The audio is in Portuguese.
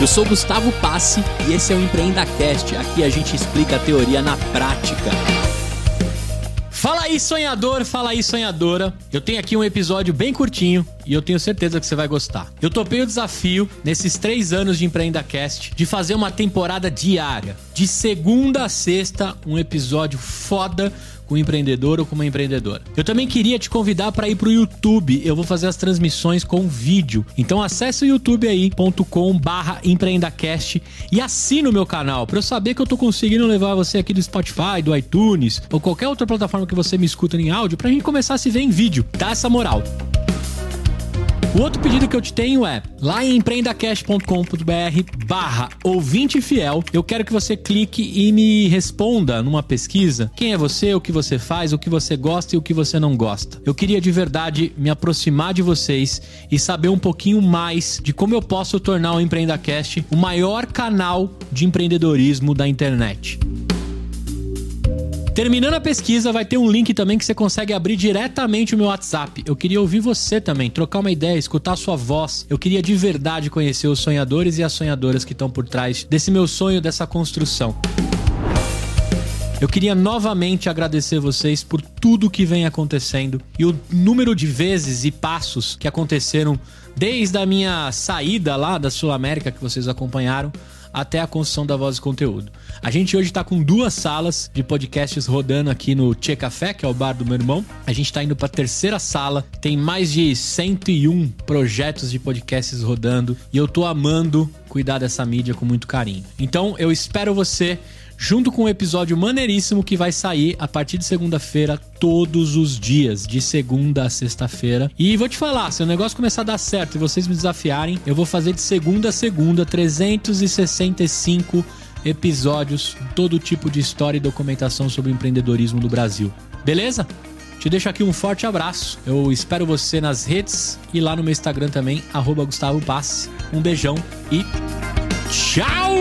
Eu sou Gustavo Passe e esse é o EmpreendaCast. Aqui a gente explica a teoria na prática. Fala aí, sonhador, fala aí, sonhadora. Eu tenho aqui um episódio bem curtinho e eu tenho certeza que você vai gostar. Eu topei o desafio, nesses três anos de EmpreendaCast, de fazer uma temporada diária. De segunda a sexta, um episódio foda com um empreendedor ou com uma empreendedora. Eu também queria te convidar para ir pro YouTube. Eu vou fazer as transmissões com vídeo. Então acesse o youtube aí.com/empreendacast e assina o meu canal para eu saber que eu tô conseguindo levar você aqui do Spotify, do iTunes ou qualquer outra plataforma que você me escuta em áudio pra gente começar a se ver em vídeo. Dá essa moral. O outro pedido que eu te tenho é, lá em empreendacast.com.br barra ouvinte fiel, eu quero que você clique e me responda numa pesquisa quem é você, o que você faz, o que você gosta e o que você não gosta. Eu queria de verdade me aproximar de vocês e saber um pouquinho mais de como eu posso tornar o Empreendacast o maior canal de empreendedorismo da internet. Terminando a pesquisa, vai ter um link também que você consegue abrir diretamente o meu WhatsApp. Eu queria ouvir você também, trocar uma ideia, escutar a sua voz. Eu queria de verdade conhecer os sonhadores e as sonhadoras que estão por trás desse meu sonho, dessa construção. Eu queria novamente agradecer vocês por tudo que vem acontecendo e o número de vezes e passos que aconteceram desde a minha saída lá da Sul América que vocês acompanharam até a construção da voz e conteúdo. A gente hoje está com duas salas de podcasts rodando aqui no Tchê Café, que é o bar do meu irmão. A gente está indo para a terceira sala, tem mais de 101 projetos de podcasts rodando e eu tô amando cuidar dessa mídia com muito carinho. Então eu espero você junto com um episódio maneiríssimo que vai sair a partir de segunda-feira, todos os dias, de segunda a sexta-feira. E vou te falar, se o negócio começar a dar certo e vocês me desafiarem, eu vou fazer de segunda a segunda 365 episódios, todo tipo de história e documentação sobre empreendedorismo no Brasil. Beleza? Te deixo aqui um forte abraço. Eu espero você nas redes e lá no meu Instagram também, Gustavo Passe. Um beijão e tchau!